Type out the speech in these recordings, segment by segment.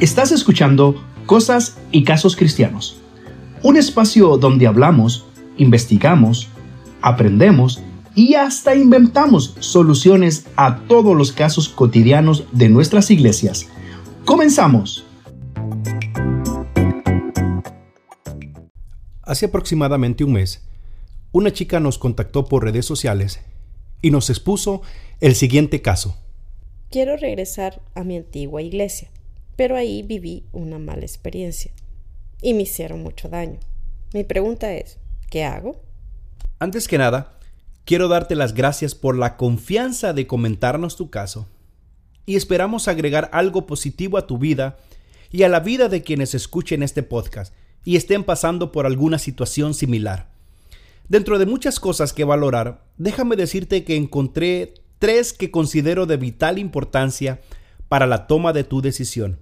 Estás escuchando Cosas y Casos Cristianos, un espacio donde hablamos, investigamos, aprendemos y hasta inventamos soluciones a todos los casos cotidianos de nuestras iglesias. Comenzamos. Hace aproximadamente un mes, una chica nos contactó por redes sociales y nos expuso el siguiente caso. Quiero regresar a mi antigua iglesia pero ahí viví una mala experiencia y me hicieron mucho daño. Mi pregunta es, ¿qué hago? Antes que nada, quiero darte las gracias por la confianza de comentarnos tu caso y esperamos agregar algo positivo a tu vida y a la vida de quienes escuchen este podcast y estén pasando por alguna situación similar. Dentro de muchas cosas que valorar, déjame decirte que encontré tres que considero de vital importancia para la toma de tu decisión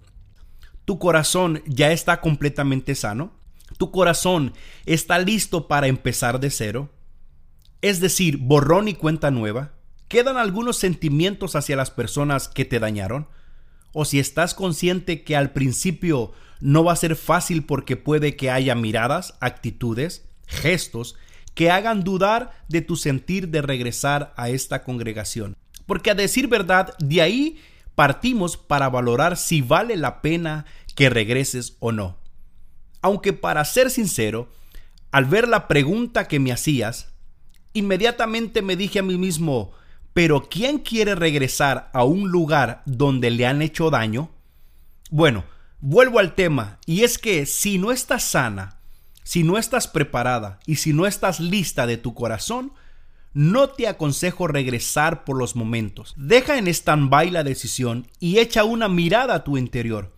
tu corazón ya está completamente sano, tu corazón está listo para empezar de cero, es decir, borrón y cuenta nueva, quedan algunos sentimientos hacia las personas que te dañaron, o si estás consciente que al principio no va a ser fácil porque puede que haya miradas, actitudes, gestos que hagan dudar de tu sentir de regresar a esta congregación. Porque a decir verdad, de ahí partimos para valorar si vale la pena que regreses o no. Aunque para ser sincero, al ver la pregunta que me hacías, inmediatamente me dije a mí mismo, pero ¿quién quiere regresar a un lugar donde le han hecho daño? Bueno, vuelvo al tema, y es que si no estás sana, si no estás preparada y si no estás lista de tu corazón, no te aconsejo regresar por los momentos. Deja en stand-by la decisión y echa una mirada a tu interior.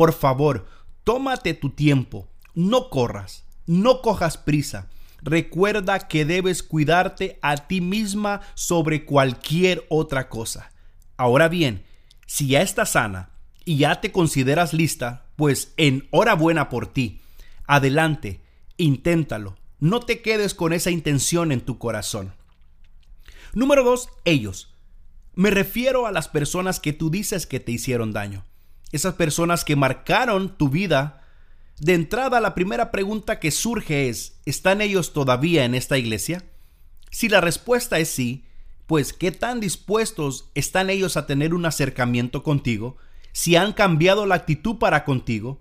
Por favor, tómate tu tiempo. No corras, no cojas prisa. Recuerda que debes cuidarte a ti misma sobre cualquier otra cosa. Ahora bien, si ya estás sana y ya te consideras lista, pues enhorabuena por ti. Adelante, inténtalo. No te quedes con esa intención en tu corazón. Número dos, ellos. Me refiero a las personas que tú dices que te hicieron daño. Esas personas que marcaron tu vida. De entrada, la primera pregunta que surge es, ¿están ellos todavía en esta iglesia? Si la respuesta es sí, pues ¿qué tan dispuestos están ellos a tener un acercamiento contigo? Si han cambiado la actitud para contigo,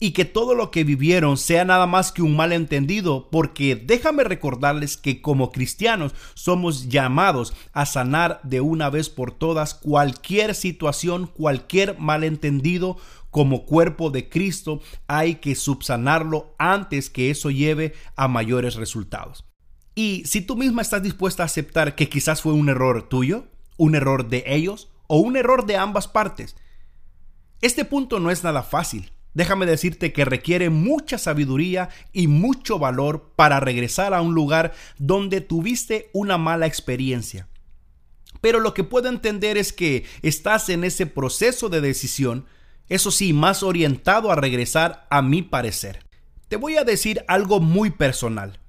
y que todo lo que vivieron sea nada más que un malentendido, porque déjame recordarles que como cristianos somos llamados a sanar de una vez por todas cualquier situación, cualquier malentendido. Como cuerpo de Cristo hay que subsanarlo antes que eso lleve a mayores resultados. Y si tú misma estás dispuesta a aceptar que quizás fue un error tuyo, un error de ellos o un error de ambas partes, este punto no es nada fácil déjame decirte que requiere mucha sabiduría y mucho valor para regresar a un lugar donde tuviste una mala experiencia. Pero lo que puedo entender es que estás en ese proceso de decisión, eso sí, más orientado a regresar a mi parecer. Te voy a decir algo muy personal.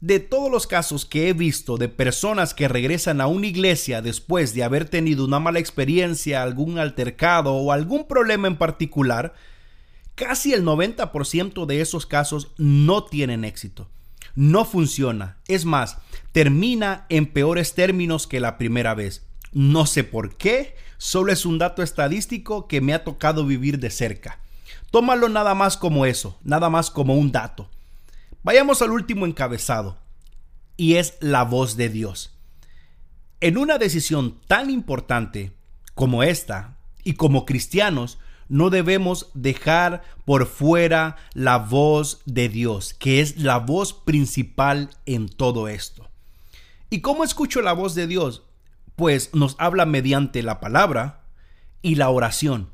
De todos los casos que he visto de personas que regresan a una iglesia después de haber tenido una mala experiencia, algún altercado o algún problema en particular, Casi el 90% de esos casos no tienen éxito. No funciona. Es más, termina en peores términos que la primera vez. No sé por qué, solo es un dato estadístico que me ha tocado vivir de cerca. Tómalo nada más como eso, nada más como un dato. Vayamos al último encabezado, y es la voz de Dios. En una decisión tan importante como esta, y como cristianos, no debemos dejar por fuera la voz de Dios, que es la voz principal en todo esto. ¿Y cómo escucho la voz de Dios? Pues nos habla mediante la palabra y la oración.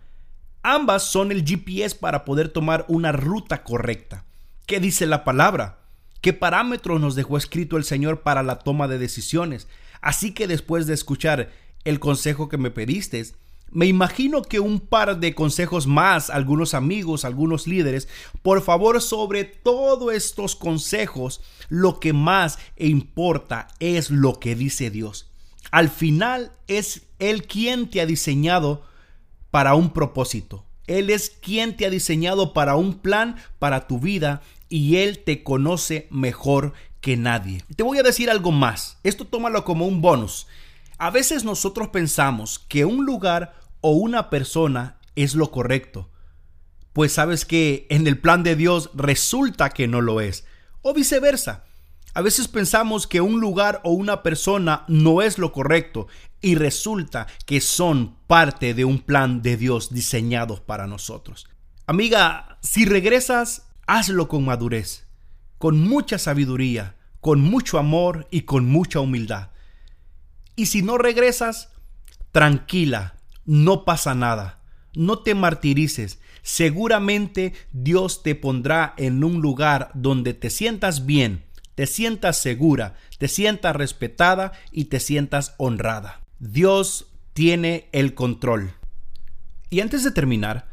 Ambas son el GPS para poder tomar una ruta correcta. ¿Qué dice la palabra? ¿Qué parámetros nos dejó escrito el Señor para la toma de decisiones? Así que después de escuchar el consejo que me pediste, me imagino que un par de consejos más, algunos amigos, algunos líderes, por favor sobre todos estos consejos, lo que más importa es lo que dice Dios. Al final es Él quien te ha diseñado para un propósito. Él es quien te ha diseñado para un plan para tu vida y Él te conoce mejor que nadie. Te voy a decir algo más. Esto tómalo como un bonus. A veces nosotros pensamos que un lugar o una persona es lo correcto. Pues sabes que en el plan de Dios resulta que no lo es. O viceversa. A veces pensamos que un lugar o una persona no es lo correcto y resulta que son parte de un plan de Dios diseñado para nosotros. Amiga, si regresas, hazlo con madurez, con mucha sabiduría, con mucho amor y con mucha humildad. Y si no regresas, tranquila, no pasa nada, no te martirices, seguramente Dios te pondrá en un lugar donde te sientas bien, te sientas segura, te sientas respetada y te sientas honrada. Dios tiene el control. Y antes de terminar,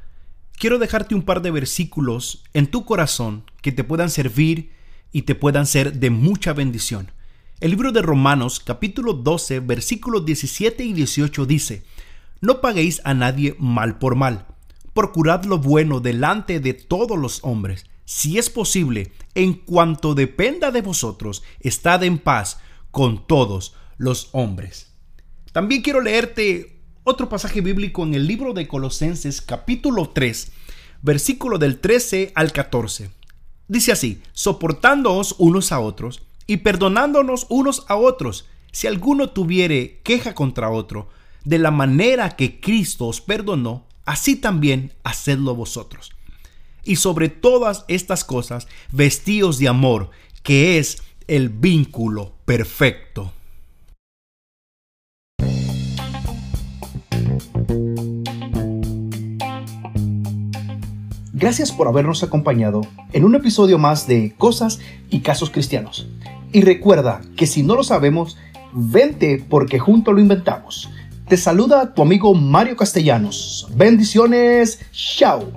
quiero dejarte un par de versículos en tu corazón que te puedan servir y te puedan ser de mucha bendición. El libro de Romanos capítulo 12 versículos 17 y 18 dice, No paguéis a nadie mal por mal, procurad lo bueno delante de todos los hombres, si es posible, en cuanto dependa de vosotros, estad en paz con todos los hombres. También quiero leerte otro pasaje bíblico en el libro de Colosenses capítulo 3, versículo del 13 al 14. Dice así, soportándoos unos a otros y perdonándonos unos a otros, si alguno tuviere queja contra otro, de la manera que Cristo os perdonó, así también hacedlo vosotros y sobre todas estas cosas vestíos de amor, que es el vínculo perfecto. Gracias por habernos acompañado en un episodio más de Cosas y Casos Cristianos. Y recuerda que si no lo sabemos, vente porque junto lo inventamos. Te saluda tu amigo Mario Castellanos. Bendiciones. Chao.